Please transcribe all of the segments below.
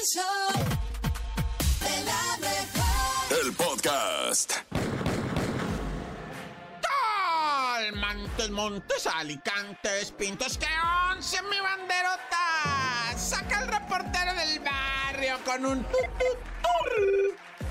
El show de la mejor. El podcast. Montes, Montes, Alicantes, Pintos, que once mi banderota. Saca el reportero del barrio con un...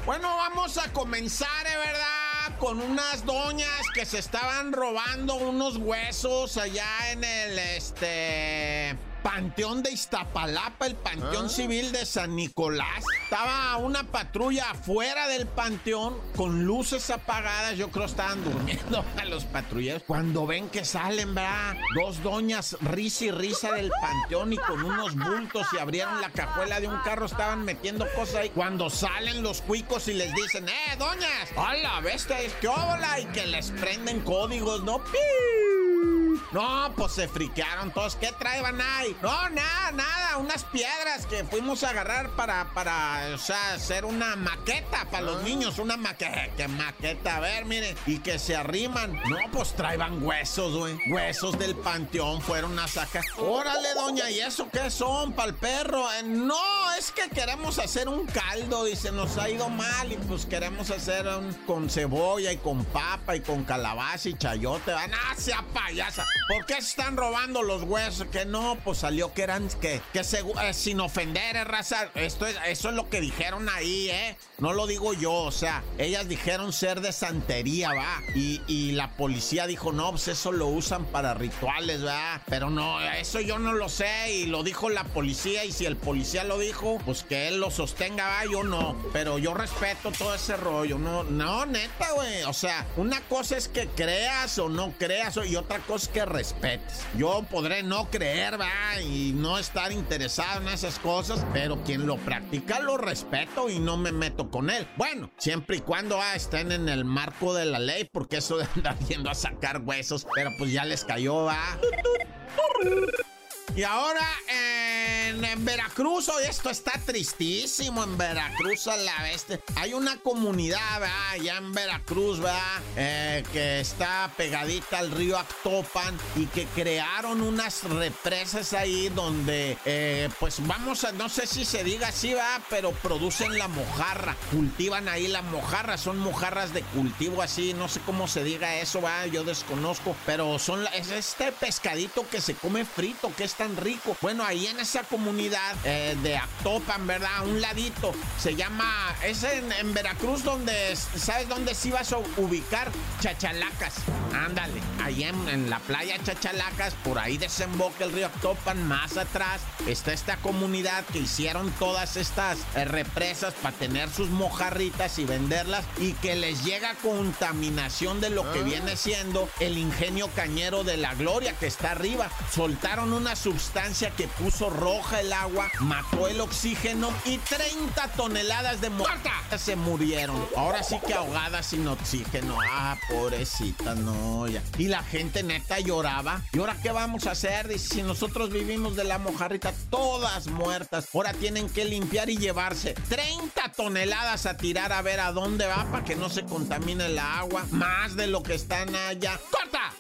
Bueno, vamos a comenzar, ¿eh, ¿verdad? Con unas doñas que se estaban robando unos huesos allá en el, este... Panteón de Iztapalapa, el Panteón Civil de San Nicolás. Estaba una patrulla afuera del panteón con luces apagadas. Yo creo estaban durmiendo a los patrulleros. Cuando ven que salen, ¿verdad? Dos doñas risa y risa del panteón y con unos bultos y abrieron la cajuela de un carro, estaban metiendo cosas ahí. Cuando salen los cuicos y les dicen, ¡eh, doñas! ¡Hola, bestia! ¡Es que hola! Y que les prenden códigos, ¿no? ¡Pi! No, pues se friquearon todos. ¿Qué traían ahí? No, nada, nada. Unas piedras que fuimos a agarrar para, para, o sea, hacer una maqueta para los niños. Una maqueta. ¿Qué maqueta? A ver, miren. Y que se arriman. No, pues traían huesos, güey. Huesos del panteón fueron a sacar. Órale, doña, ¿y eso qué son? ¿Para el perro? Eh, no, es que queremos hacer un caldo y se nos ha ido mal. Y pues queremos hacer un con cebolla y con papa y con calabaza y chayote. Van a sea payasa. ¿Por qué se están robando los huesos? Que no, pues salió que eran, que, que segu- eh, sin ofender, eh, raza. Esto es, eso es lo que dijeron ahí, ¿eh? No lo digo yo, o sea, ellas dijeron ser de santería, va. Y, y la policía dijo, no, pues eso lo usan para rituales, va. Pero no, eso yo no lo sé y lo dijo la policía. Y si el policía lo dijo, pues que él lo sostenga, va. Yo no. Pero yo respeto todo ese rollo. No, no, neta, güey. O sea, una cosa es que creas o no creas, y otra cosa es que respetes. Yo podré no creer, va, y no estar interesado en esas cosas, pero quien lo practica lo respeto y no me meto con él. Bueno, siempre y cuando ah, estén en el marco de la ley, porque eso de andar yendo a sacar huesos, pero pues ya les cayó, va. Y ahora en, Veracruz, hoy esto está tristísimo en Veracruz a la bestia. Hay una comunidad, ¿verdad? allá en Veracruz, ¿verdad? Eh, que está pegadita al río Actopan y que crearon unas represas ahí donde, eh, pues vamos a, no sé si se diga así, ¿verdad? Pero producen la mojarra, cultivan ahí la mojarra, son mojarras de cultivo así, no sé cómo se diga eso, ¿verdad? Yo desconozco, pero son, es este pescadito que se come frito, que es tan rico. Bueno, ahí en esa comunidad eh, de Actopan, ¿verdad? A un ladito, se llama, es en, en Veracruz donde, ¿sabes dónde se ibas a ubicar? Chachalacas. Ándale, ahí en, en la playa Chachalacas, por ahí desemboca el río Actopan, más atrás está esta comunidad que hicieron todas estas eh, represas para tener sus mojarritas y venderlas y que les llega contaminación de lo que viene siendo el ingenio cañero de la gloria que está arriba. Soltaron una sustancia que puso roja el agua, mató el oxígeno y 30 toneladas de muerta se murieron. Ahora sí que ahogadas sin oxígeno. Ah, pobrecita, no, ya. Y la gente neta lloraba. ¿Y ahora qué vamos a hacer? Dice, si nosotros vivimos de la mojarrita, todas muertas. Ahora tienen que limpiar y llevarse 30 toneladas a tirar a ver a dónde va para que no se contamine el agua. Más de lo que están allá. ¡Corta!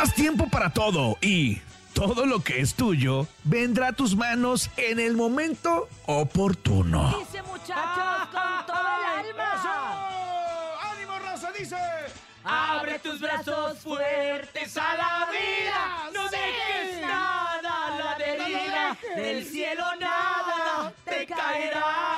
Haz tiempo para todo y todo lo que es tuyo vendrá a tus manos en el momento oportuno. Dice muchachos con todo el alma. ¡Ánimo, raza! Dice. Abre tus brazos fuertes a la vida. No dejes nada a la deriva. Del cielo nada te caerá.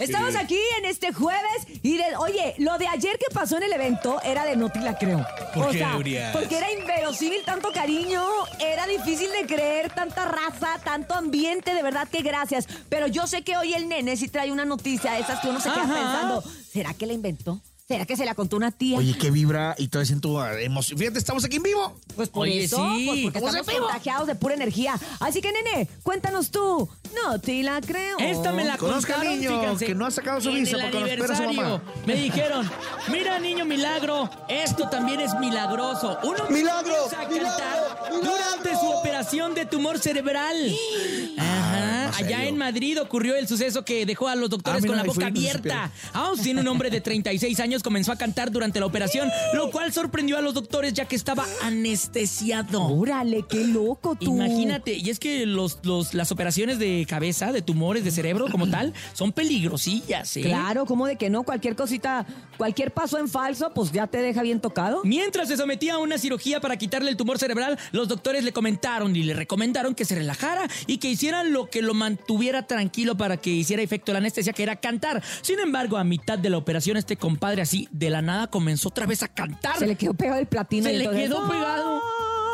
Estamos aquí en este jueves y de, oye, lo de ayer que pasó en el evento era de no te la creo. ¿Por o qué, sea, Urias? porque era inverosímil tanto cariño, era difícil de creer, tanta raza, tanto ambiente, de verdad que gracias. Pero yo sé que hoy el nene sí trae una noticia de esas que uno se queda Ajá. pensando, ¿será que la inventó? ¿Será que se la contó una tía? Oye, ¿qué vibra y todo eso en tu emoción? Fíjate, estamos aquí en vivo. Pues por Oye, eso, sí. pues porque ¿Cómo se estamos vivo? contagiados de pura energía. Así que, nene, cuéntanos tú. No te la creo. Esta me la Conozca contaron, niño fíjense, que no ha sacado su en visa el porque nos espera su mamá. aniversario. Me dijeron, mira niño milagro, esto también es milagroso. Uno Milagro, comienza a milagro, cantar milagro. Durante su operación de tumor cerebral. Ajá, ¿en allá en Madrid ocurrió el suceso que dejó a los doctores Ah, mira, con la ahí boca fue, no se abierta. Austin, un hombre de 36 años, comenzó a cantar durante la operación, lo cual sorprendió a los doctores ya que estaba anestesiado. Órale, qué loco tú. Imagínate, y es que los, los, las operaciones de cabeza, de tumores de cerebro como tal, son peligrosillas, ¿eh? Claro, ¿cómo de que no? Cualquier cosita, cualquier paso en falso, pues ya te deja bien tocado. Mientras se sometía a una cirugía para quitarle el tumor cerebral, los doctores le comentaron y le recomendaron que se relajara y que hicieran lo que lo mantuviera tranquilo para que hiciera efecto la anestesia, que era cantar. Sin embargo, a mitad de la operación, este compadre así, de la nada, comenzó otra vez a cantar. Se le quedó pegado el platino. Se y le entonces- quedó pegado.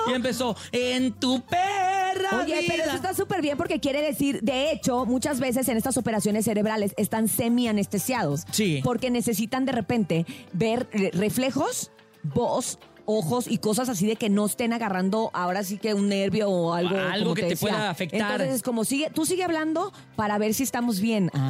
Y empezó, en tu perra Oye, pero vida". eso está súper bien porque quiere decir, de hecho, muchas veces en estas operaciones cerebrales están semi-anestesiados. Sí. Porque necesitan de repente ver eh, reflejos, voz, ojos y cosas así de que no estén agarrando ahora sí que un nervio o algo. Algo como que te pueda afectar. Entonces es como sigue, tú sigue hablando para ver si estamos bien. Es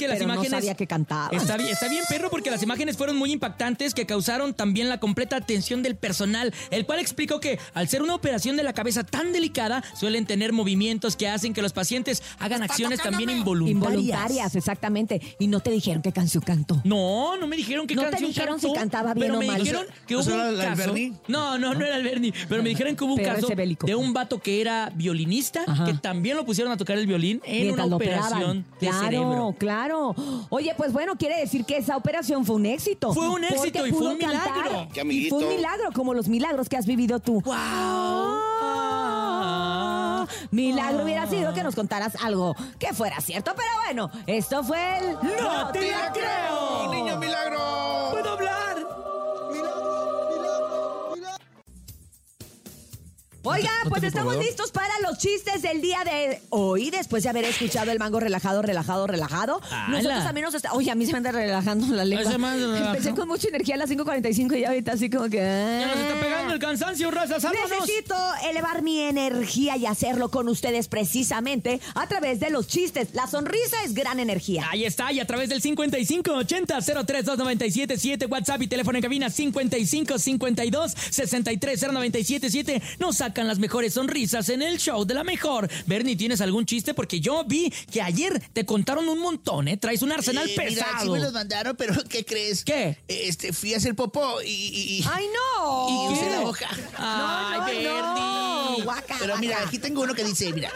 que las pero imágenes. No sabía que cantaba. Está bien, está bien, perro, porque las imágenes fueron muy impactantes que causaron también la completa atención del personal, el cual explicó que al ser una operación de la cabeza tan delicada, suelen tener movimientos que hacen que los pacientes hagan acciones también involuntarias. Involuntarias, exactamente. Y no te dijeron qué canción cantó. No, no me dijeron que No te canción dijeron cantó, si cantaba bien pero o me mal. dijeron que ¿No hubo un caso. Bernie? No, no, no era el Bernie, pero me dijeron que hubo un caso de un vato que era violinista, Ajá. que también lo pusieron a tocar el violín en Mientras una operación operaban. de claro, cerebro. claro. Oye, pues bueno, quiere decir que esa operación fue un éxito. Fue un éxito y fue un milagro. Qué Y fue un milagro, como los milagros que has vivido tú. ¡Wow! Ah, milagro hubiera sido que nos contaras algo que fuera cierto, pero bueno, esto fue el... ¡No te la creo! ¡Niño milagro! Oiga, ¿No te- no pues estamos proveedor? listos para los chistes del día de hoy, después de haber escuchado el mango relajado, relajado, relajado. Nosotros también nos está... Oye, a mí se me anda relajando la lengua. Empecé con mucha energía a las 5.45 y ahorita así como que... Ya nos está pegando el cansancio, raza, vámonos. Necesito elevar mi energía y hacerlo con ustedes precisamente a través de los chistes. La sonrisa es gran energía. Ahí está, y a través del 5580-032977, WhatsApp y teléfono en cabina 5552-630977, nos sacan las mejores sonrisas en el show de la mejor. Bernie, ¿tienes algún chiste? Porque yo vi que ayer te contaron un montón, ¿eh? Traes un arsenal Eh, mira, pesado. sí me los mandaron, pero ¿qué crees? ¿Qué? Este, fui a hacer popó y... y- ¡Ay, no! y usé la hoja. Ay, no, no, Bernie. guaca, Pero mira, guaca. aquí tengo uno que dice, mira,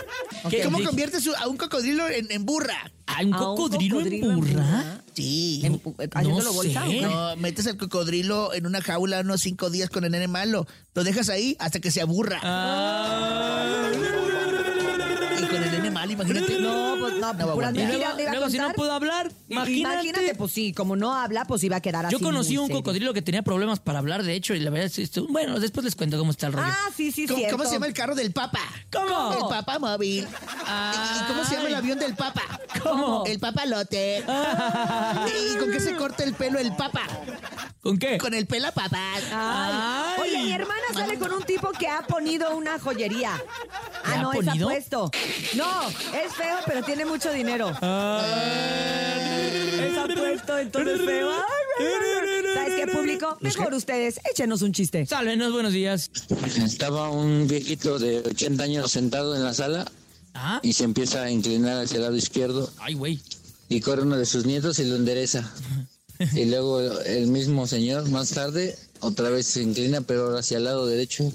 ¿Qué? ¿cómo conviertes a un cocodrilo en, en burra? ¿Hay un ¿A un cocodrilo, cocodrilo en burra? Sí. En- ¿Haciéndolo no bolsa sé. No, metes al cocodrilo en una jaula unos cinco días con el nene malo. Lo dejas ahí hasta que se aburra. Ah. Y con el nene malo, imagínate. No, pues no, No va a puras aguantar. Y mentiras luego, le iba a luego si no puedo hablar, imagínate. Imagínate, pues sí, como no habla, pues iba a quedar así. Yo conocí un serio. cocodrilo que tenía problemas para hablar, de hecho, y la verdad es Bueno, después les cuento cómo está el rollo. Ah, sí, sí, ¿Cómo, cierto. cómo se llama el carro del Papa? ¿Cómo? El Papa móvil. Ay. ¿Y cómo se llama el avión del Papa? ¿Cómo? El papalote. ¿Y con qué se corta el pelo el Papa? ¿Con qué? Con el pela papá. Ay. Ay. Oye, mi hermana sale con un tipo que ha ponido una joyería. ¿Qué Ah, ha no, es apuesto. No, es feo, pero tiene mucho dinero. Es apuesto, entonces feo. Ay, ay, ay, ay. ¿Sabes qué, público? Mejor ustedes, échenos un chiste. Sálvenos, buenos días. Estaba un viejito de 80 años sentado en la sala ¿Ah? y se empieza a inclinar hacia el lado izquierdo Ay, güey. y corre uno de sus nietos y lo endereza. Y luego el mismo señor más tarde otra vez se inclina pero ahora hacia el lado derecho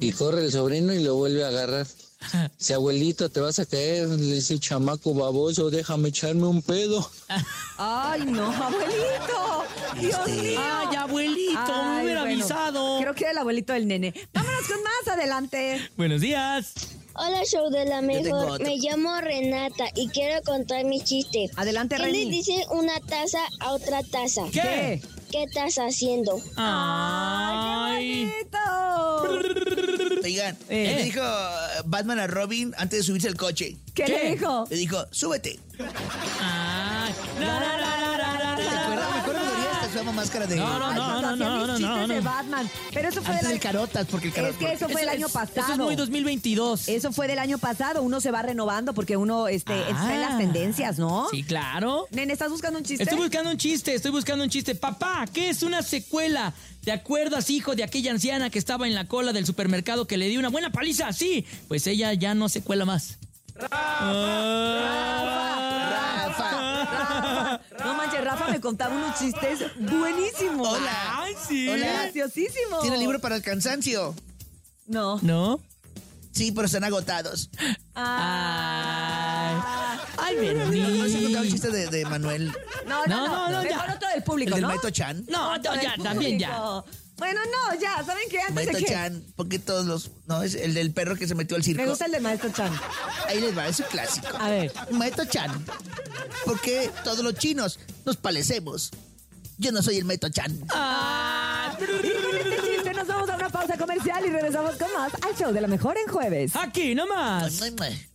y corre el sobrino y lo vuelve a agarrar. Dice, abuelito, te vas a caer. Le dice, chamaco baboso, déjame echarme un pedo. Ay, no, abuelito. Dios mío. Ay, abuelito, me Ay, hubiera bueno, avisado. Creo que era el abuelito del nene. Vámonos con más adelante. Buenos días. Hola, show de la mejor. Me llamo Renata y quiero contar mi chiste. Adelante, ¿Qué le Reni. dice una taza a otra taza? ¿Qué? ¿Qué estás haciendo? Ay. Bonito. Oigan, Eh. ¿qué le dijo Batman a Robin antes de subirse al coche? ¿Qué, ¿Qué? le dijo? Le dijo, súbete. Ay. La, la, la, llama máscara de... No, no, no, no, no, no, chistes no, de no. Batman. Pero eso fue Antes del del carotas, porque el Es carotas... que eso fue el año es- pasado. Eso es muy 2022. Eso fue del año pasado. Uno se va renovando porque uno este, está en las Ah. tendencias, ¿no? Sí, claro. Nene, ¿estás buscando un chiste? Estoy buscando un chiste, estoy buscando un chiste. Papá, ¿qué es una secuela? ¿Te acuerdas, hijo, de aquella anciana que estaba en la cola del supermercado que le dio una buena paliza? Sí, pues ella ya no se cuela más. Rafa. No manches, Rafa me contaba unos chistes buenísimos. Hola. Ay, sí. Hola. Graciosísimos. ¿Tiene libro para el cansancio? No. ¿No? Sí, pero están agotados. Ay. Ay, ¿No se Bernie. contaba el chiste de, de Manuel? No, No, no, no, no, Mejor ya. otro del público, ¿El del ¿no? Maito Chan? No, no, ya, también ya. Bueno, no, ya. ¿Saben qué? Antes de Maito que... Chan, porque todos los... No, es el del perro que se metió al circo. Me gusta el del maestro Chan. Ahí les va, es un clásico. A ver. Maito Chan, ¿por qué todos los chinos nos parecemos? Yo no soy el Maito Chan. Ah, Y con este chiste nos vamos a una pausa comercial y regresamos con más al show de la mejor en jueves. Aquí nomás. Ay, ay. ¡La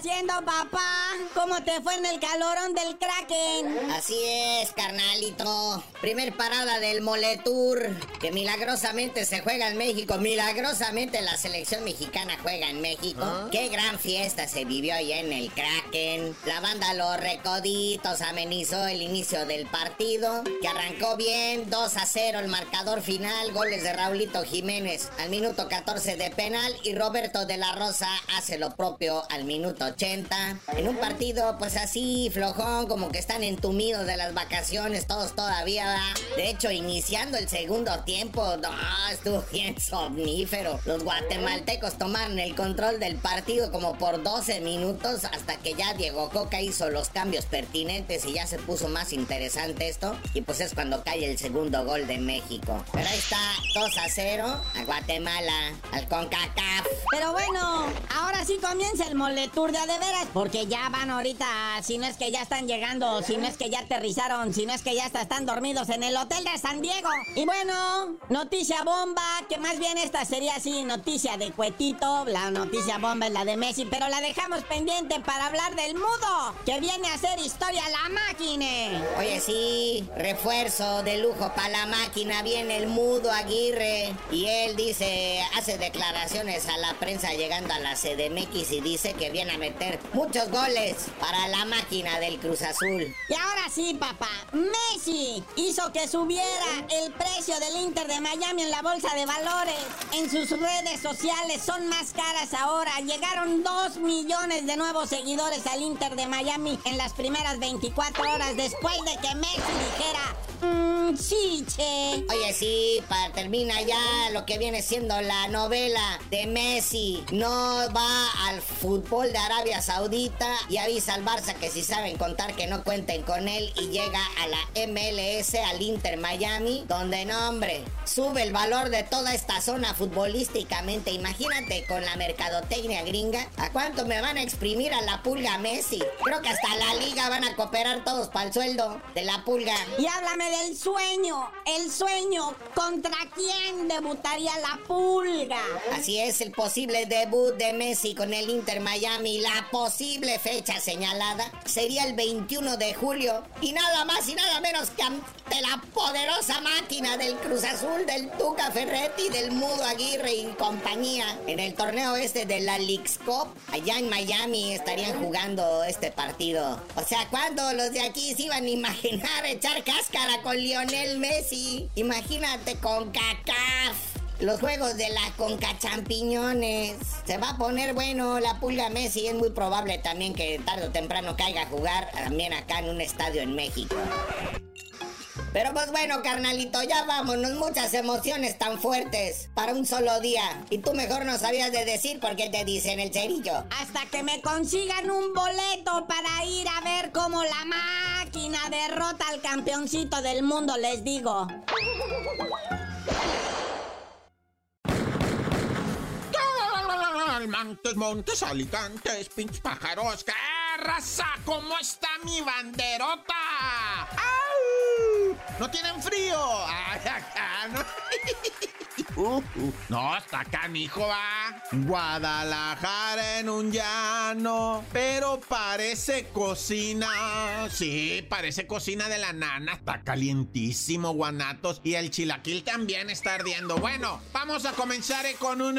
haciendo, papá? ¿Cómo te fue en el calorón del Kraken? Así es, carnalito. Primer parada del Moletour, que milagrosamente se juega en México. Milagrosamente la selección mexicana juega en México. Qué gran fiesta se vivió allá en el Kraken. La banda Los Recoditos amenizó el inicio del partido, que arrancó bien, 2 a 0 el marcador final, goles de Raulito Jiménez al minuto 14 de penal y Roberto de la Rosa hace lo propio al minuto 80. En un partido pues así flojón, como que están entumidos de las vacaciones todos todavía. ¿verdad? De hecho, iniciando el segundo tiempo, no, estuvo bien somnífero. Los guatemaltecos tomaron el control del partido como por 12 minutos hasta que ya Diego Coca hizo los cambios pertinentes y ya se puso más interesante esto. Y pues es cuando cae el segundo gol de México. Pero ahí está 2 a 0 a Guatemala, al CONCACAF. Pero bueno, ahora sí comienza el a de veras, porque ya van ahorita, si no es que ya están llegando, si no es que ya aterrizaron, si no es que ya están dormidos en el hotel de San Diego. Y bueno, noticia bomba, que más bien esta sería así, noticia de cuetito, la noticia bomba es la de Messi, pero la dejamos pendiente para hablar del mudo, que viene a hacer historia la máquina. Oye, sí, refuerzo de lujo para la máquina. Viene el mudo Aguirre. Y él dice, hace declaraciones a la prensa llegando a la CDMX y dice que viene a meter muchos goles para la máquina del Cruz Azul. Y ahora sí, papá, Messi hizo que subiera el precio del Inter de Miami en la bolsa de valores. En sus redes sociales son más caras ahora. Llegaron 2 millones de nuevos seguidores al Inter de Miami en las primeras 24 horas después de que Messi dijera, mmm, sí, che. Oye, sí, para termina ya lo que viene siendo la novela de Messi. No va al fútbol de Arabia Saudita y avisa al Barça que si saben contar que no cuenten con él y llega a la MLS, al Inter Miami, donde no, hombre, sube el valor de toda esta zona futbolísticamente. Imagínate con la mercadotecnia gringa, ¿a cuánto me van a exprimir a la pulga Messi? Creo que hasta la liga van a cooperar todos para el sueldo de la pulga. Y háblame del sueño, el sueño. ¿Contra quién debutaría la pulga? Así es, el posible debut de Messi con el Inter Miami, la posible fecha señalada sería el 21 de julio y nada más y nada menos que ante la poderosa máquina del Cruz Azul, del Tuca Ferretti, del Mudo Aguirre y compañía. En el torneo este de la Leagues Cup, allá en Miami estarían jugando este partido. O sea, ¿cuándo los de aquí se iban a imaginar echar cáscara con Lionel Messi? Imagínate con CACAF. Los juegos de la Conca Champiñones. Se va a poner bueno la pulga Messi. Es muy probable también que tarde o temprano caiga a jugar también acá en un estadio en México. Pero pues bueno, carnalito, ya vámonos. Muchas emociones tan fuertes para un solo día. Y tú mejor no sabías de decir por qué te dicen el cerillo. Hasta que me consigan un boleto para ir a ver cómo la máquina derrota al campeoncito del mundo, les digo. Montes, montes, alicantes, pinches pájaros. ¡Qué raza! ¿Cómo está mi banderota? ¡Au! ¿No tienen frío? Ay, acá, ¿no? No, está canijo, va. Guadalajara en un llano, pero parece cocina. Sí, parece cocina de la nana. Está calientísimo, guanatos. Y el chilaquil también está ardiendo. Bueno, vamos a comenzar con un...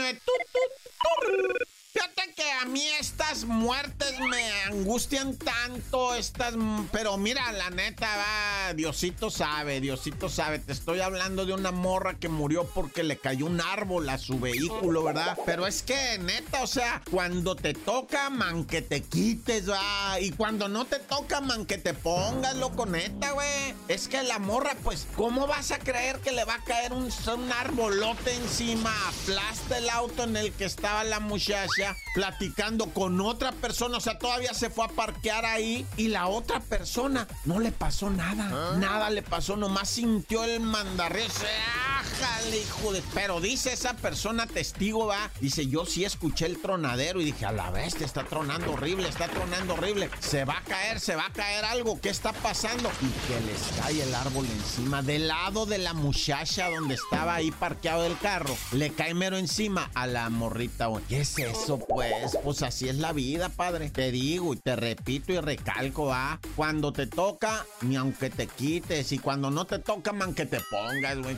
Fíjate que a mí estas muertes me angustian tanto, estas... Pero mira, la neta, va, Diosito sabe, Diosito sabe. Te estoy hablando de una morra que murió porque le cayó un árbol a su vehículo, ¿verdad? Pero es que, neta, o sea, cuando te toca, man, que te quites, va. Y cuando no te toca, man, que te pongas, loco, neta, güey. Es que la morra, pues, ¿cómo vas a creer que le va a caer un, un arbolote encima? Aplasta el auto en el que estaba la muchacha platicando con otra persona, o sea, todavía se fue a parquear ahí y la otra persona no le pasó nada, nada le pasó, nomás sintió el mandarreo, se Pero dice esa persona testigo, va, dice, yo sí escuché el tronadero y dije, a la bestia, está tronando horrible, está tronando horrible, se va a caer, se va a caer algo, ¿qué está pasando? Y que les cae el árbol encima, del lado de la muchacha donde estaba ahí parqueado el carro, le cae mero encima a la morrita. ¿Qué es eso, pues? Pues así es la vida, padre. Te digo y te repito y recalco, va. Cuando te toca, ni aunque te quites. Y cuando no te toca, man, que te pongas, güey.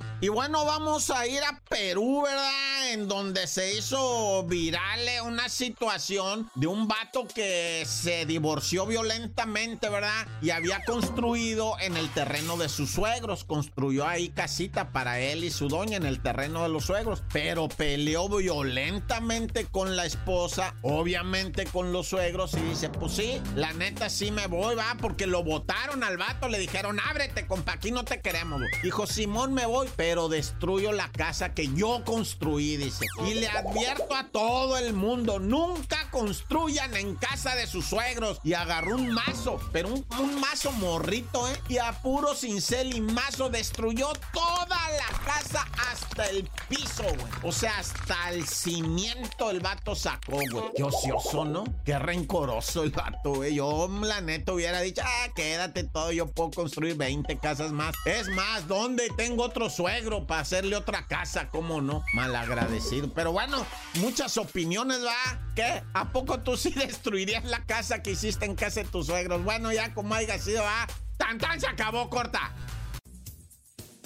Y bueno, vamos a ir a Perú, ¿verdad? En donde se hizo viral una situación de un vato que se divorció violentamente, ¿verdad? Y había construido en el terreno de sus suegros. Construyó ahí casita para él y su doña en el terreno de los suegros. Pero peleó violentamente con la esposa, obviamente con los suegros. Y dice, pues sí, la neta sí me voy, va, porque lo votaron al vato. Le dijeron, ábrete, compa, aquí no te queremos. güey". Dijo, Simón, me voy, destruyo la casa que yo construí, dice. Y le advierto a todo el mundo, nunca construyan en casa de sus suegros. Y agarró un mazo, pero un, mazo morrito, ¿eh? Y a puro cincel y mazo destruyó toda la casa hasta el piso, güey. O sea, hasta el cimiento el vato sacó, güey. Qué ocioso, ¿no? Qué rencoroso el vato, güey. Yo, la neta, hubiera dicho, ah, quédate todo, yo puedo construir 20 casas más. Es más, ¿dónde tengo otro suegro para hacerle otra casa? ¿Cómo no? Malagradecido. Pero bueno, muchas opiniones, ¿va? ¿Qué? ¿A poco tú sí destruirías la casa que hiciste en casa de tus suegros? Bueno, ya como haya sido, ¿va? ¡Tan, tan! Se acabó, corta.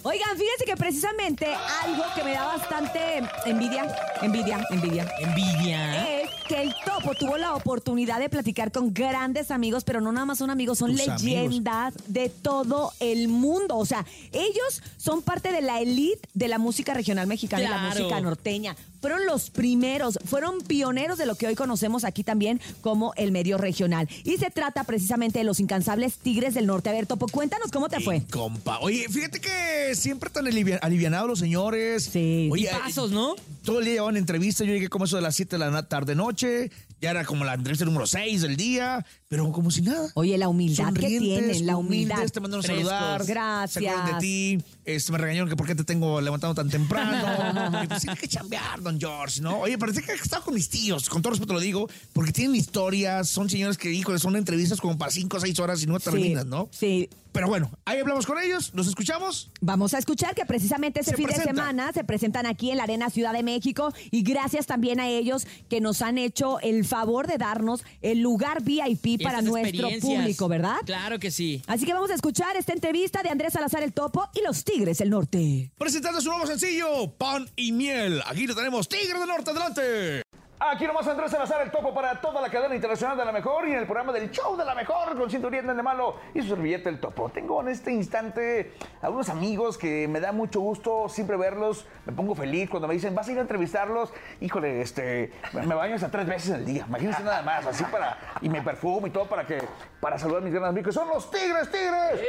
Oigan, fíjense que precisamente algo que me da bastante envidia, envidia, envidia, Envidia. es que el Topo tuvo la oportunidad de platicar con grandes amigos, pero no nada más son amigos, son Tus leyendas de todo el mundo. O sea, ellos son parte de la elite de la música regional mexicana y la Claro. música norteña. Fueron los primeros, fueron pioneros de lo que hoy conocemos aquí también como el medio regional. Y se trata precisamente de los incansables Tigres del Norte. A ver, Topo, cuéntanos cómo te fue. Compa. Oye, fíjate que siempre tan alivia- alivianados los señores. Sí. Oye, Pasos, ¿no? todo el día llevaban entrevistas. Yo llegué como eso de las 7 de la tarde-noche. Ya era como la entrevista número 6 del día. Pero como si nada. Oye, la humildad que tienen, la humildad. humildes, te mandaron a saludar. Gracias. Se de ti. Este, me regañaron que por qué te tengo levantando tan temprano. Y pues tiene que chambear, don George, ¿no? Oye, parece que he estado con mis tíos, con todo respeto lo digo, porque tienen historias, son señores que, híjole, son entrevistas como para 5 o 6 horas y no terminan, ¿no? Sí. Pero bueno, ahí hablamos con ellos, los escuchamos. Vamos a escuchar que precisamente este Se fin de semana se presentan aquí en la Arena Ciudad de México y gracias también a ellos que nos han hecho el favor de darnos el lugar VIP para Estas nuestro público, ¿verdad? Claro que sí. Así que vamos a escuchar esta entrevista de Andrés Salazar el Topo y los Tigres del Norte. Presentando su nuevo sencillo, Pan y Miel. Aquí lo tenemos, Tigre del Norte, adelante. Aquí nomás Andrés Salazar, el topo para toda la cadena internacional de la mejor y en el programa del show de la mejor con Cinturita de Malo y su servilleta el topo. Tengo en este instante algunos amigos que me da mucho gusto siempre verlos. Me pongo feliz cuando me dicen, vas a ir a entrevistarlos. Híjole, este, me baño hasta tres veces al día. Imagínense nada más, así para, y me perfumo y todo para que, para saludar a mis grandes amigos. que Son los Tigres, Tigres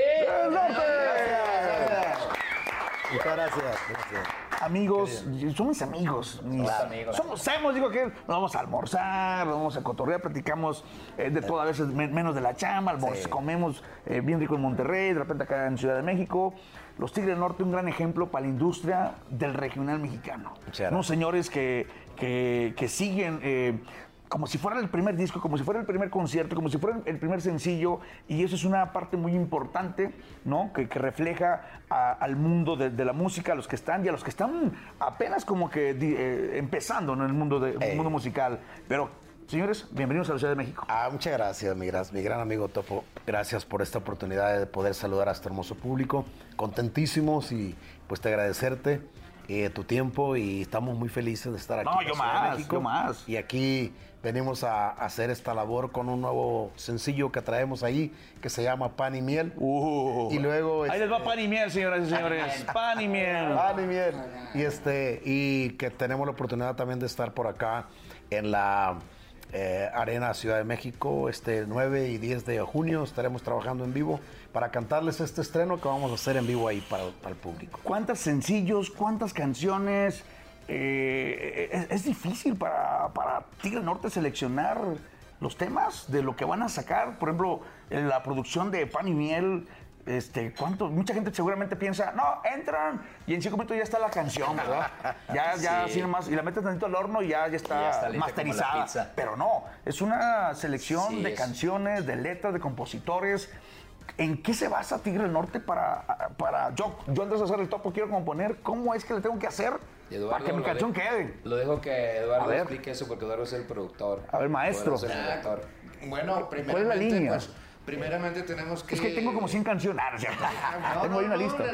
del Norte. Muchas gracias. gracias. Amigos, son mis amigos. mis- Somos hemos, digo que nos vamos a almorzar, nos vamos a cotorrear, platicamos eh, de todo, a veces men- menos de la chamba, almorz- comemos eh, bien rico en Monterrey, de repente acá en Ciudad de México. Los Tigres del Norte, un gran ejemplo para la industria del regional mexicano. Unos señores que, que, que siguen. eh, como si fuera el primer disco, como si fuera el primer concierto, como si fuera el primer sencillo, y eso es una parte muy importante, ¿no? Que, que refleja a- al mundo de, de la música, a los que están y a los que están apenas como que eh, empezando ¿no? en el mundo, de, el mundo musical. Pero, señores, bienvenidos a la Ciudad de México. Ah, muchas gracias, mi, gran- mi gran amigo Topo. Gracias por esta oportunidad de poder saludar a este hermoso público. Contentísimos y pues te agradecerte eh, tu tiempo y estamos muy felices de estar aquí. No, yo más, México. yo más. Y aquí venimos a, hacer esta labor con un nuevo sencillo que traemos ahí que se llama Pan y Miel. y luego... Ahí les va pan y miel, señoras y señores. Pan y miel. Pan y miel. Y, este, y que tenemos la oportunidad también de estar por acá en la eh, Arena Ciudad de México este 9 y 10 de junio. Estaremos trabajando en vivo para cantarles este estreno que vamos a hacer en vivo ahí para, para el público. ¿Cuántos sencillos, cuántas canciones? Eh, es, es difícil para, para Tigre Norte seleccionar los temas de lo que van a sacar. Por ejemplo, en la producción de Pan y Miel. Este, ¿cuánto? Mucha gente seguramente piensa, no, entran y en cinco minutos ya está la canción, ¿verdad? Ya, ya, Sí. así nomás, y la metes tantito al horno y ya, ya está, ya está masterizada. Pero no, es una selección Sí, de es- canciones, de letras, de compositores. ¿En qué se basa Tigre Norte para, para yo, yo antes de hacer el topo quiero componer? ¿Cómo es que le tengo que hacer Eduardo, para que mi canción de- quede? Lo dejo que Eduardo explique eso porque Eduardo es el productor. A ver, maestro. Eduardo es el director. Bueno, ¿Cuál es primeramente, la línea? pues, primeramente tenemos que... Es que tengo como 100 canciones. Ah, no es cierto. No, tengo no, una no, lista.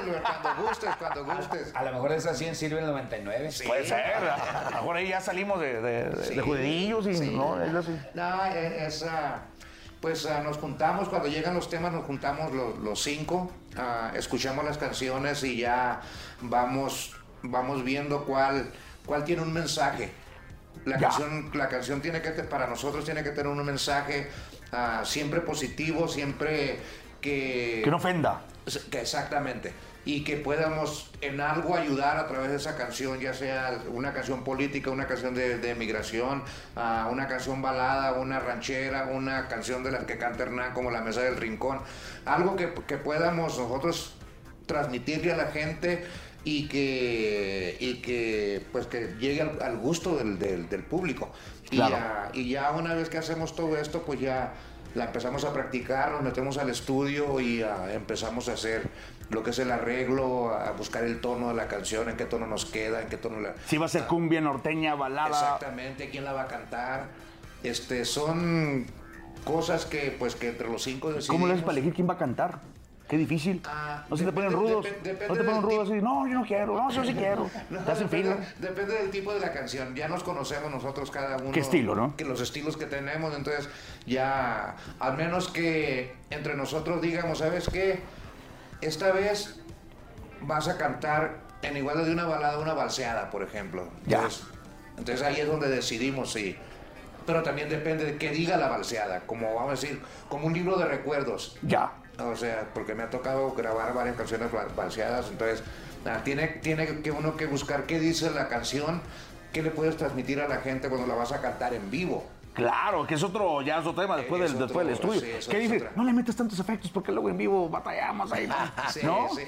Cuando gustes, cuando gustes. A lo mejor de esas 100 sirve el 99. Puede ser. A lo mejor ahí ya salimos de, de, de- Sí, de judillos y sí. no, es así. No, eh, es, ah, pues ah, nos juntamos, cuando llegan los temas nos juntamos los, los cinco, ah, escuchamos las canciones y ya vamos, vamos viendo cuál, cuál tiene un mensaje. La Ya. canción, la canción tiene que, para nosotros tiene que tener un mensaje ah, siempre positivo, siempre que... Que no ofenda. Que exactamente. Y que podamos en algo ayudar a través de esa canción, ya sea una canción política, una canción de, de migración, ah, una canción balada, una ranchera, una canción de las que canta Hernán como La Mesa del Rincón. Algo que, que podamos nosotros transmitirle a la gente y que, y que pues que llegue al, al gusto del, del- del público. Y, Claro. ya, y ya una vez que hacemos todo esto, pues ya la empezamos a practicar, nos metemos al estudio y empezamos a hacer lo que es el arreglo, a buscar el tono de la canción, en qué tono nos queda, en qué tono la... Si va a ser cumbia, norteña, balada. Exactamente, quién la va a cantar. Este, son cosas que pues que entre los cinco decidimos. ¿Cómo le haces para elegir quién va a cantar? Qué difícil. Ah, no se te ponen rudos. depende no te ponen rudos así. No, yo no quiero. No, yo sí quiero. No, Te hacen depende, fila. depende del tipo de la canción. Ya nos conocemos nosotros cada uno. ¿Qué estilo, no? Que los estilos que tenemos. Entonces, ya, al menos que entre nosotros digamos, ¿sabes qué? Esta vez vas a cantar en igual de una balada, una balseada, por ejemplo. Ya. Entonces, entonces ahí es donde decidimos si. Pero también depende de qué diga la balseada. Como vamos a decir, como un libro de recuerdos. Ya. O sea, porque me ha tocado grabar varias canciones bal- balseadas, entonces ah, tiene, tiene que uno que buscar qué dice la canción, qué le puedes transmitir a la gente cuando la vas a cantar en vivo. Claro, que es otro, ya es otro tema después, Es del, después del estudio. sí, ¿Qué es dice? otra. No le metes tantos efectos porque luego en vivo batallamos ahí, ¿no? Sí, ¿No? sí.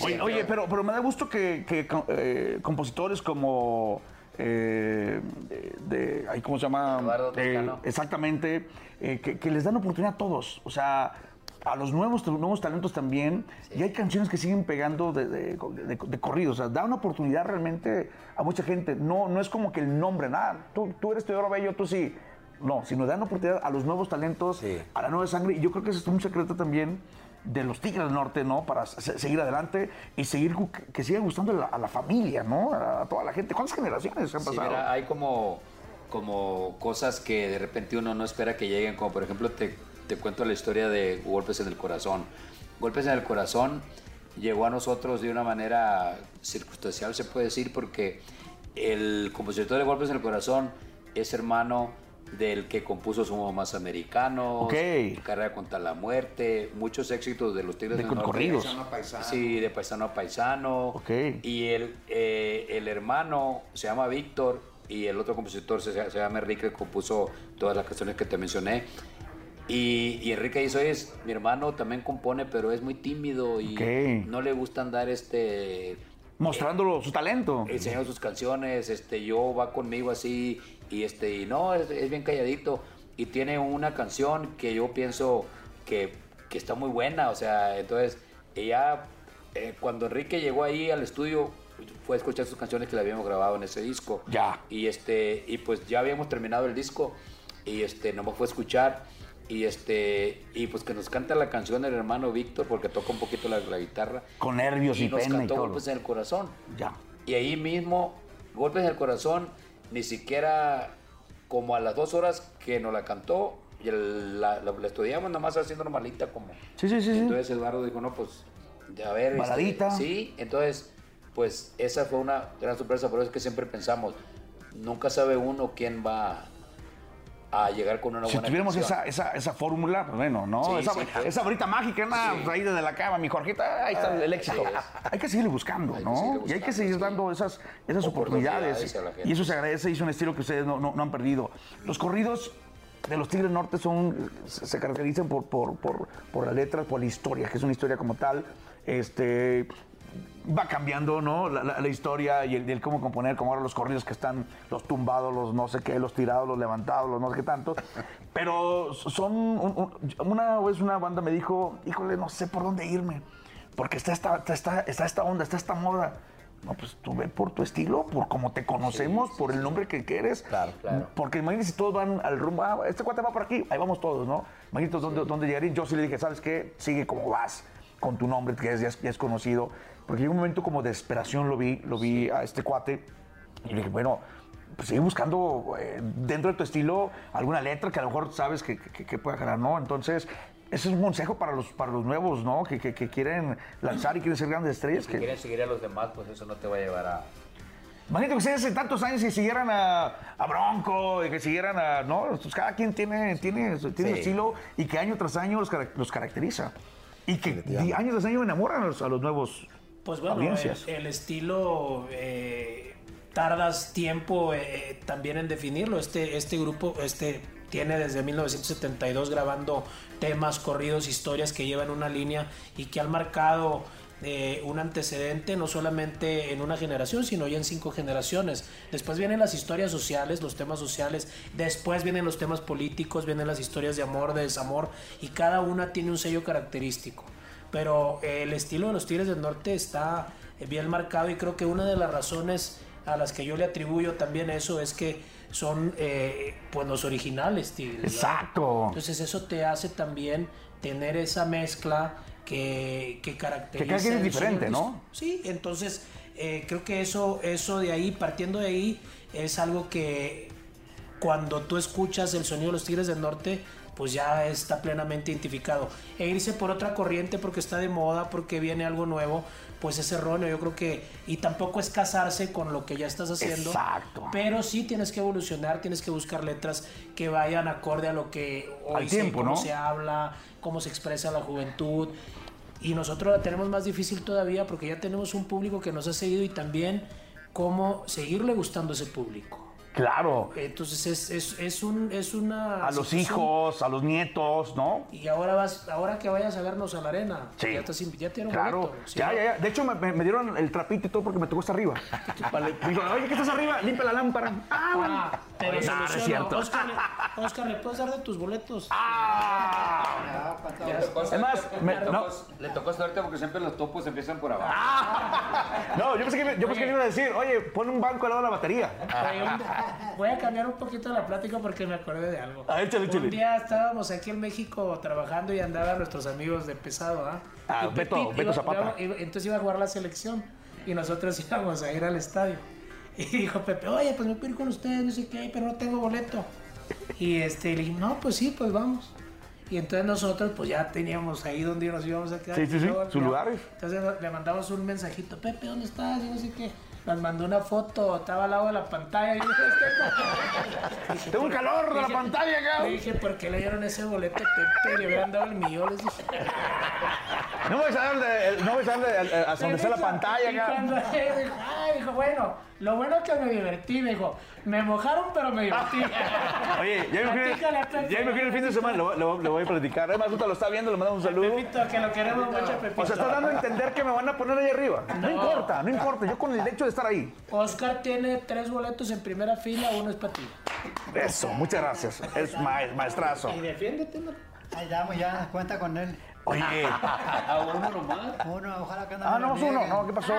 Oye, oye, pero, pero me da gusto que, que, eh, compositores como. eh, de, ahí, ¿Cómo se llama? Eduardo Eh, exactamente. eh, que, que les dan oportunidad a todos. O sea, a los nuevos, nuevos talentos también. Y hay canciones que siguen pegando de, de, de- de corrido. O sea, da una oportunidad realmente a mucha gente. No, no es como que el nombre, nada. Tú, tú eres Teodoro Bello, tú sí. No, sino dan oportunidad a los nuevos talentos, a la nueva sangre. Y yo creo que ese es un secreto también de los Tigres del Norte, ¿no? Para se- seguir adelante y seguir gu- que, siga gustando a la, a la familia, ¿no? A, toda la gente. ¿Cuántas generaciones han Sí, pasado? mira, hay como, como cosas que de repente uno no espera que lleguen, como por ejemplo te, te cuento la historia de Golpes en el Corazón. Golpes en el Corazón llegó a nosotros de una manera circunstancial, se puede decir, porque el compositor de Golpes en el Corazón es hermano del que compuso Somos Más Americanos. Carrera contra la Muerte, muchos éxitos de los Tigres De del Norte. corridos. Paisano a paisano. Sí, de paisano a paisano. Ok. Y el, eh, el hermano se llama Víctor y el otro compositor se, se llama Enrique, que compuso todas las canciones que te mencioné. Y, y Enrique es- mi hermano también compone, pero es muy tímido y Ok. no le gusta andar este, Mostrándolo su talento. enseñando sus canciones, este, yo va conmigo así Y este, y no, es, es bien calladito. Y tiene una canción que yo pienso que, que está muy buena. O sea, entonces, ella, eh, cuando Enrique llegó ahí al estudio, fue a escuchar sus canciones que le habíamos grabado en ese disco. Ya. Y este, y pues ya habíamos terminado el disco. Y este, nomás fue a escuchar. Y este, y pues que nos canta la canción el hermano Víctor, porque toca un poquito la, la guitarra. Con nervios y, nos pena y cantó todo. Golpes en el corazón. Ya. Y ahí mismo, golpes en el corazón, ni siquiera como a las dos horas que nos la cantó, y el- la, la- la estudiamos nada más haciendo normalita como. Sí, sí, sí. Entonces Eduardo dijo, no, pues, a ver. este, Baladita. sí, entonces, pues esa fue una gran sorpresa, por eso es que siempre pensamos, nunca sabe uno quién va a llegar con una Si buena tuviéramos canción. esa, esa, esa fórmula, pues bueno, ¿no? Sí, esa, sí, esa varita mágica, Sí. ahí desde la cama, mi Jorgita, ahí está el éxito. es. Hay que seguirle buscando, Hay ¿no? y hay que seguir dando esas, esas Oportunidades. Y eso se agradece y es un estilo que ustedes no, no- no han perdido. Los corridos de los Tigres Norte son, se se caracterizan por, por, por, por las letras, por la historia, que es una historia como tal. Este, va cambiando, ¿no? La, la- la historia y el, el cómo componer, como ahora los corridos que están, los tumbados, los no sé qué, los tirados, los levantados, los no sé qué tantos. Pero son, un- un- una vez una banda me dijo, híjole, no sé por dónde irme, porque está esta, está, esta- está esta onda, está esta moda. No, pues tú ve por tu estilo, por cómo te conocemos, por el nombre que, que eres. Claro, claro. Porque imagínate si todos van al rumbo, ah, este cuate va por aquí, ahí vamos todos, ¿no? Imagínate dónde, dónde llegaría. Yo sí le dije, ¿sabes qué? Sigue como vas, con tu nombre, que es- ya es, ya es conocido. Porque llegó un momento como de desesperación, lo vi, lo vi a este cuate. Y le dije, bueno, pues sigue buscando eh, dentro de tu estilo alguna letra que a lo mejor sabes que, que, que pueda ganar, ¿no? Entonces, ese es un consejo para los, para los nuevos, ¿no? Que, que- que quieren lanzar y quieren ser grandes estrellas. Si Que, quieres seguir a los demás, pues eso no te va a llevar a... Imagínate que ustedes hace tantos años y siguieran a, a Bronco, y que siguieran a. No, pues cada quien tiene, tiene, su- tiene su Sí. estilo y que año tras año los, los caracteriza. Y que año tras año enamoran a los, a los nuevos Pues bueno, audiencias. el, el estilo eh, tardas tiempo eh, también en definirlo. Este, este grupo este, tiene desde 1972 grabando temas, corridos, historias que llevan una línea y que han marcado eh, un antecedente no solamente en una generación, sino ya en cinco generaciones. Después vienen las historias sociales, los temas sociales, después vienen los temas políticos, vienen las historias de amor, de desamor, y cada una tiene un sello característico pero eh, el estilo de los Tigres del Norte está eh, bien marcado y creo que una de las razones a las que yo le atribuyo también eso es que son eh, pues los originales Tigres. ¿verdad? Exacto. Entonces eso te hace también tener esa mezcla que, que caracteriza. Que cada quien es diferente, sonido ¿no? Sí, entonces eh, creo que eso, eso de ahí, partiendo de ahí, es algo que cuando tú escuchas el sonido de los Tigres del Norte, pues ya está plenamente identificado. E irse por otra corriente porque está de moda, porque viene algo nuevo, pues es erróneo. Yo creo que, y tampoco es casarse con lo que ya estás haciendo. Exacto. Pero sí tienes que evolucionar, tienes que buscar letras que vayan acorde a lo que hoy Al se- tiempo, cómo ¿no? se habla, cómo se expresa la juventud. Y nosotros la tenemos más difícil todavía porque ya tenemos un público que nos ha seguido y también cómo seguirle gustando a ese público. Claro. Entonces es, es, es, un, es una... A los hijos, a los nietos, ¿no? Y ahora vas, ahora que vayas a vernos a la arena, Sí. ya, estás, invi- ya tiene un Claro, boleto. ¿sí, ya, no? ya, ya. De hecho, me, dieron el trapito y todo porque me tocó hasta arriba. Vale. Me dijo, oye, ¿qué estás arriba? Limpia la lámpara. Ah, bueno. Ah, pero Oye, no, no es cierto. Oscar, le- Oscar, ¿le puedes dar de tus boletos? Ah. Es más, me- le, no. tocó, le tocó suerte porque siempre los topos empiezan por abajo. No, yo pensé, que, yo pensé que le iba a decir, oye, pon un banco al lado de la batería. Voy a cambiar un poquito la plática porque me acordé de algo. Ah, échale, échale. Un día estábamos aquí en México trabajando y andaban nuestros amigos de pesado, ¿ah? Ah, Y Beto- Pepito Beto iba- Zapata. iba- entonces iba a jugar la selección y nosotros íbamos a ir al estadio. Y dijo Pepe, oye, pues me puedo ir con ustedes, no sé qué, pero no tengo boleto. Y este, le dije, no, pues sí, pues vamos. Y entonces nosotros, pues ya teníamos ahí donde nos íbamos a quedar. Sí, sí, sí, sus lugares. Entonces le mandamos un mensajito, Pepe, ¿dónde estás? Y no sé qué. Nos mandó una foto, estaba al lado de la pantalla. Y yo, "Este Tengo un calor de la pantalla, cabrón". Le dije, ¿por qué le dieron ese boleto a Pepe? Le hubieran dado el millón. Les dije. No voy a darle, no voy a darle a, a- a donde está la pantalla, cabrón. dijo, bueno, lo bueno es que me divertí, me dijo. Me mojaron, pero me divertí. Oye, ya me fui, Pepe. ya me fui el fin de semana, lo, lo- lo voy a platicar. Además, ahorita lo está viendo, le mandamos un saludo. Pepito, que lo queremos mucho, Pepito. O sea, está dando a entender que me van a poner ahí arriba. No, No. importa, no importa. Yo con el hecho de estar ahí. Oscar tiene tres boletos en primera fila, uno es para ti. Eso, muchas gracias. Es ma- maestrazo. Y defiéndete, ¿no? Ahí damos ya, cuenta con él. Oye. uno nomás. Uno, ojalá que no Ah, no, es uno. No, ¿qué pasó?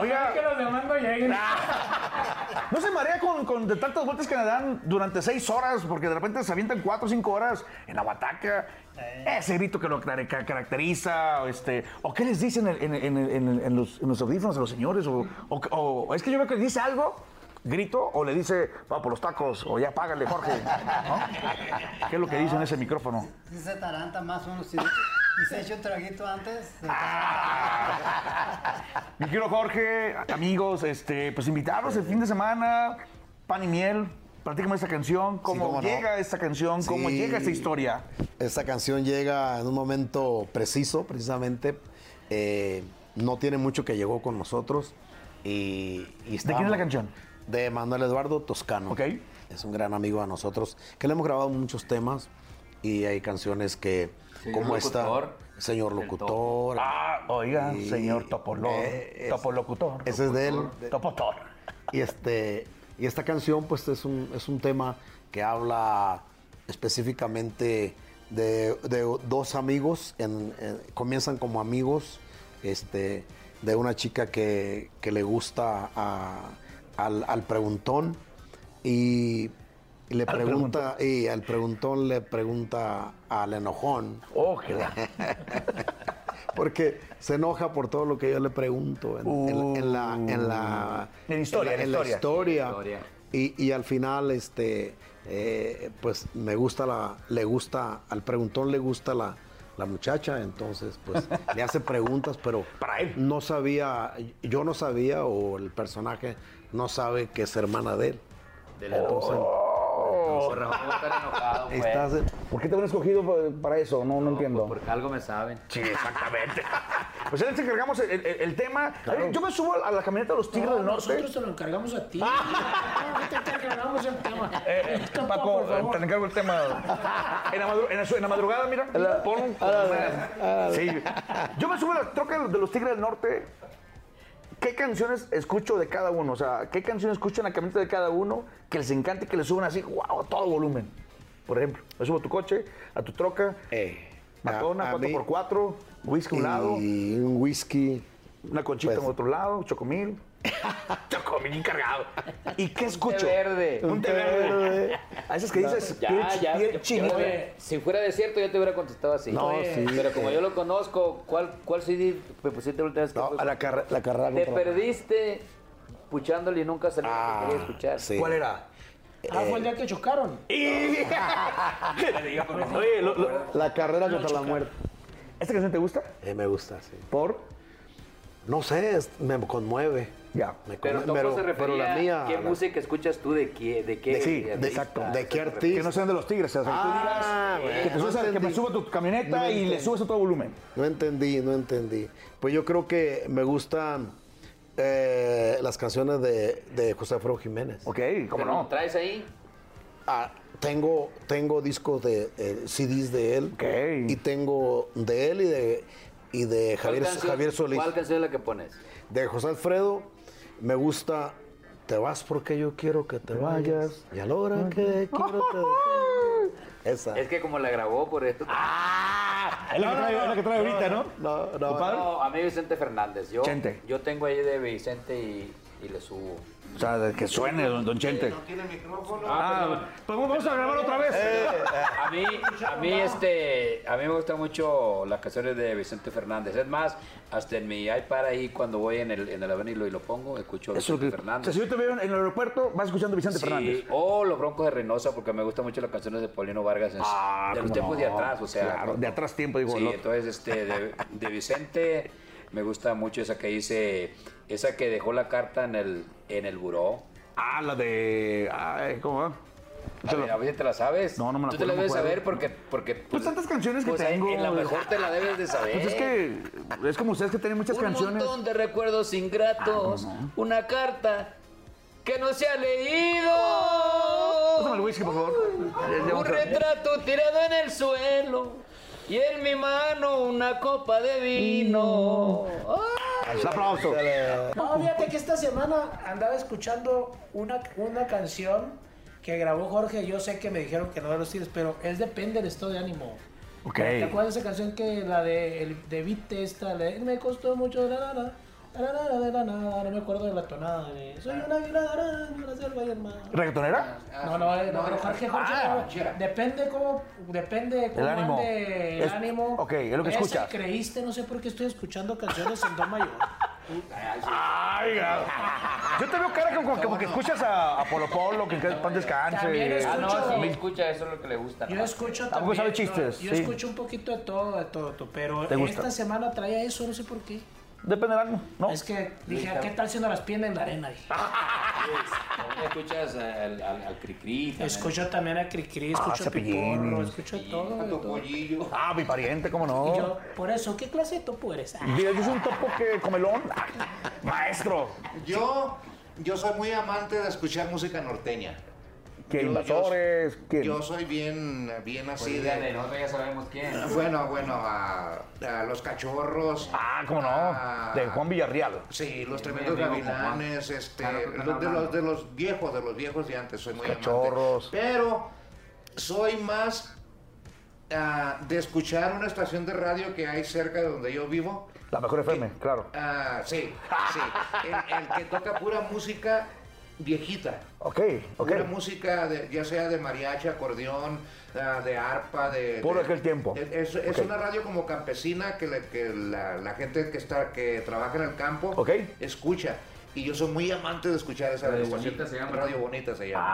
Oiga, que los demás no lleguen. ¿no se marea con, con de tantas vueltas que me dan durante seis horas? Porque de repente se avientan cuatro o cinco horas en la bataca. Ese grito que lo car- ca- caracteriza, o este, o qué les dicen en, en- en- en- en los, en los audífonos a los señores, o, o- o- es que yo veo que le dice algo, grito, o le dice, va por los tacos, o ya págale, Jorge. ¿no? ¿Qué es lo que dice en ese micrófono? Si se taranta más uno, si, si se echa un traguito antes. Mi querido Jorge, amigos, este, pues invitarlos el fin de semana, pan y miel. Platícame esta canción, cómo, cómo no. llega esta canción, cómo Sí. llega esta historia. Esta canción llega en un momento preciso, precisamente. Eh, no tiene mucho que llegó con nosotros. Y, y ¿De quién es la canción? De Manuel Eduardo Toscano. Ok. Es un gran amigo de nosotros, que le hemos grabado muchos temas. Y hay canciones que, Señor como esta, Locutor. Señor Locutor. Ah, oiga, Y- señor Topolo, Eh, es- Topolocutor. Ese es de él. Topotor. Y, este, y esta canción, pues, es un, es un tema que habla específicamente de, de dos amigos. en- en- comienzan como amigos este, de una chica que, que le gusta a- al, al preguntón. Y, le Al pregunta, y al preguntón le pregunta al enojón. Oh, qué la- Porque se enoja por todo lo que yo le pregunto en, en- en la, en la En la historia, en en la la historia. Historia. Y, y al final, este, eh, pues me gusta la, le gusta, al preguntón le gusta la, la muchacha, entonces pues le hace preguntas, pero Para él. no sabía, yo no sabía o el personaje no sabe que es hermana de él. De la Entonces, estar enojado, pues. estás, ¿Por qué te han escogido pa- para eso? No, no entiendo. Porque algo me saben. Sí, exactamente. pues él te encargamos el, el- el tema. Yo me subo a la camioneta de los Tigres No, del Norte. nosotros te lo encargamos a ti. No, te encargamos el tema. Eh, eh, Tampoco, Paco, por favor. te encargo el tema. En la, madru- en la en la madrugada, mira, pon un- Sí. Yo me subo a la troca de los Tigres del Norte. ¿Qué canciones escucho de cada uno? O sea, ¿qué canciones escucho en la camioneta de cada uno que les encante que le suban así, wow, a todo volumen? Por ejemplo, me subo a tu coche, a tu troca, eh, matona, a- a mí- 4x4, whisky a un lado, y un whisky. una conchita pues- en otro lado, chocomil. chocomil encargado. ¿Y qué escucho? verde. Un té verde. A esas que dices, Ya, piel, ya, piel yo- chinita. yo- si fuera desierto yo te hubiera contestado así. No, sí. Pero como yo lo conozco, ¿cuál, cuál CD me pusiste la última vez que No, a la, carre- la carrera Te contra- perdiste puchándole y nunca que Ah, quería escuchar. sí. ¿Cuál era? Ah, fue el día que chocaron. Oye, lo- lo- La carrera contra la muerte. ¿esta canción te gusta? Eh, me gusta, sí. ¿Por? No sé, es- me conmueve. Ya. Me Pero pero, se refería pero la mía. ¿Qué la- música escuchas tú de qué? De qué Sí, de- artista? exacto, ¿de qué artista? Que no sean de los tigres, o sea, Ah, que tú digas bueno, que, te no que me suba tu camioneta No y le subes a todo volumen. No entendí, no entendí. Pues yo creo que me gustan eh, las canciones de, de José Alfredo Jiménez. Ok, ¿cómo ¿Pero lo no? traes ahí? Ah, tengo, tengo discos de eh, CDs de él. Ok. Y tengo de él y de, y de ¿Cuál Javier, canción- Javier Solís. ¿Cuál canción es la que pones? De José Alfredo me gusta Te vas porque yo quiero que te vayas. Y a la hora que quiero te. Esa. Es que como la grabó por esto. Es la que trae, es la que trae ahorita, ¿no? No, no. No, a mí Vicente Fernández. Yo, Chente. yo tengo ahí de Vicente y, y le subo. O sea, de que suene, don, don Chente. tiene micrófono. Ah, pues vamos a grabar otra vez. A mí, a mí este, a mí me gustan mucho las canciones de Vicente Fernández. Es más, hasta en mi iPad ahí cuando voy en el, en el avenida y lo pongo, escucho a Vicente que, o Fernández. sea, si yo te veo en el aeropuerto, vas escuchando Vicente Sí, Fernández. o Los Broncos de Reynosa, porque me gustan mucho las canciones de Paulino Vargas en- Ah, de los tiempos no. de atrás, o sea. Claro, de atrás tiempo, digo, Sí, entonces este, de, de Vicente me gusta mucho esa que dice, esa que dejó la carta en el, en el buró. Ah, la de. Ay, ¿Cómo va? A ver, a ver, ¿te la sabes? No, no me la Tú te la debes saber porque... porque Pues tantas canciones que pues, tengo. En la mejor te la debes de saber. Pues es que es como ustedes que tienen muchas Un canciones. montón de recuerdos ingratos. Una carta que no se ha leído. Pásame el whisky, por favor. Un retrato tirado en el suelo. Y en mi mano una copa de vino. Un aplauso. No, fíjate que esta semana andaba escuchando una, una canción que grabó Jorge. Yo sé que me dijeron que no de los tires, pero es depende del estado de ánimo. Ok. ¿Te acuerdas de esa canción que la de, el, de Vite esta? la de, me costó mucho la la la. No me acuerdo de la tonada de Soy una águila en la selva y el mar. ¿Reggaetonera? No, no, eh, no, pero Jorge, Jorge, Ah, no, depende cómo, depende cómo El ánimo. ande el Es- ánimo. ok, es lo que Esa escuchas. creíste, no sé por qué estoy escuchando canciones en do mayor. Ay, yo te veo cara como, como que escuchas a, a Polo Polo, que en pan descanse. También Ah, no, escucho- sí, escucha, eso es lo que le gusta. Yo escucho también. sabe chistes, no, yo sí. escucho un poquito de todo, de todo, pero esta semana traía eso, no sé por qué. Depende del ánimo, ¿no? Es que dije, ¿qué tal si no las pierden en la arena? Dije. Escuchas al, al, al Cricri. también. Escucho también a Cricri, Ah, escucho a Cepillín. Piporro, escucho todo. Ah, mi pariente, ¿cómo no? Y yo, por eso, ¿qué clase de topo eres? Ah. Mira, yo soy un topo que comelón. Maestro. Yo, yo soy muy amante de escuchar música norteña. ¿Qué Yo- invasores? ¿Quién? Yo soy bien, bien así Pues de. nosotros ya sabemos quién. Bueno, bueno, a, a los cachorros. Ah, ¿cómo no? a- De Juan Villarreal. Sí, los Sí, tremendos gavilanes, este, Claro que están los- de, los, de los viejos, de los viejos de antes, soy muy Cachorros. amante. Pero soy más ah, de escuchar una estación de radio que hay cerca de donde yo vivo. La mejor FM, claro. Ah, sí, sí. El, el que toca pura música viejita. Ok, ok. Pura música, de, ya sea de mariachi, acordeón, ah, de arpa, de... De- aquel tiempo. Es, una radio como campesina que, le- que la, la gente que está que trabaja en el campo escucha. Y yo soy muy amante de escuchar esa Radio. Bonita se llama. Radio Bonita se llama.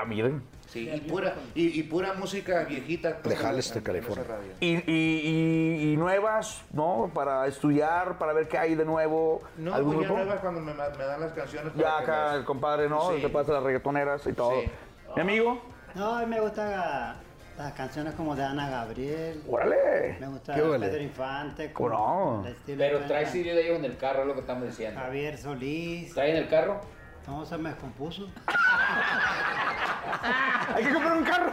Ah, miren. Sí, y pura, y, y pura música viejita. De California. Y, y- y- y nuevas, ¿no? Para estudiar, para ver qué hay de nuevo. No, ¿Algún pues ya grupo? nuevas cuando me, me dan las canciones. Ya para acá las- el compadre, ¿no? Sí. Te pasa las reggaetoneras y todo. Sí. Mi amigo, No, a mí me gustan las canciones como de Ana Gabriel. órale. Me gusta. Pedro Infante. ¿Cómo como no? Pero trae CD de ellos en el carro, es lo que estamos diciendo. Javier Solís. ¿Trae en el carro? No, se me descompuso. Hay que comprar un carro.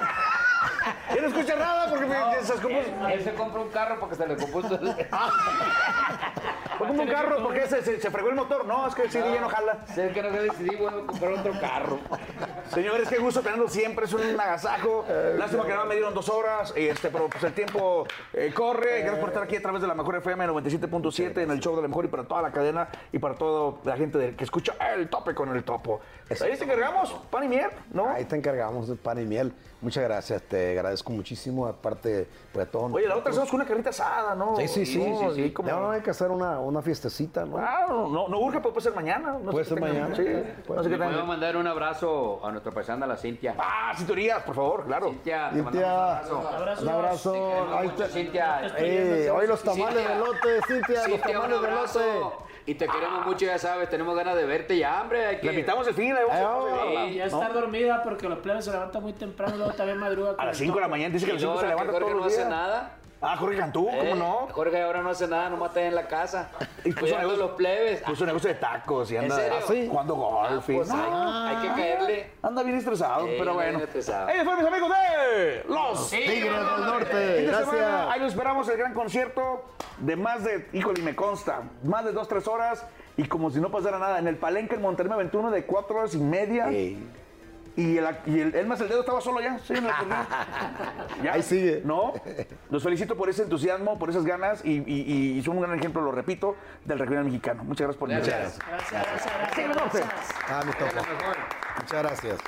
Yo no escucha nada porque me, esas como- Él, él se compra un carro porque se le compuso. Fue como un carro porque se, se, se fregó el motor. No, es que el CD ya no jala. Sé que no se decidí, voy a comprar otro carro. Señores, qué gusto tenerlos siempre, es un agasajo. Lástima que no me dieron dos horas, este, pero pues el tiempo eh, corre. Gracias por estar aquí a través de la Mejor FM 97.7 en el show de la Mejor y para toda la cadena y para toda la gente de- que escucha el tope con el topo. Ahí te encargamos, pan y miel, ¿no? Ahí te encargamos de pan y miel. Muchas gracias, te agradezco muchísimo. Aparte, pues a todos. Oye, la otra hacemos con una carnita asada, ¿no? Sí, sí, sí. No, sí, y como- Ya no hay que hacer una, una fiestecita, ¿no? Ah, no, no, no urge, pero puede ser mañana. No Puede ser mañana. Sí, Puede no sé qué Le voy a tengan. mandar un abrazo a nuestra paisana, la Cintia. Ah, cinturías, por favor, claro. Cintia, te Cintia, un abrazo. un abrazo. Ahí te- Cintia. Eh, hoy los tamales Cintia. de lote, Cintia, los Cintia, un tamales de lote. Y te queremos mucho, ya sabes, tenemos ganas de verte ya, hombre. Hay que... Le invitamos el fin, ahí vamos ya ¿no? está dormida porque los plebes se levantan muy temprano, luego también madruga. A las el 5 de la mañana dice que Y 5 se ahora que levanta Jorge todos no los hace días. nada. Ah, Jorge Cantú, ¿cómo Eh, no? Jorge ahora no hace nada, nomás está en la casa. Y puso negocio- los plebes. Puso un negocio de tacos y anda jugando golf. y- Pues hay, hay que caerle. Anda bien estresado, Sí, pero bien bueno. estresado. Ellos fueron mis amigos de Los Tigres del Norte. Fin de Gracias. semana, ahí lo esperamos, el gran concierto de más de, híjole, me consta, más de dos, tres horas y como si no pasara nada. En el Palenque, en Monterrey 21, de cuatro horas y media. Ey. Y el, y el, el más el dedo estaba solo ya. Sí, lo perdí. Ya. Ahí sigue. ¿No? Los felicito por ese entusiasmo, por esas ganas y, y- y son un gran ejemplo, lo repito, del regional mexicano. Muchas gracias por Gracias. invitarme. Gracias, gracias, Tigres del Norte. gracias. Ah, mi topo. La. Muchas gracias.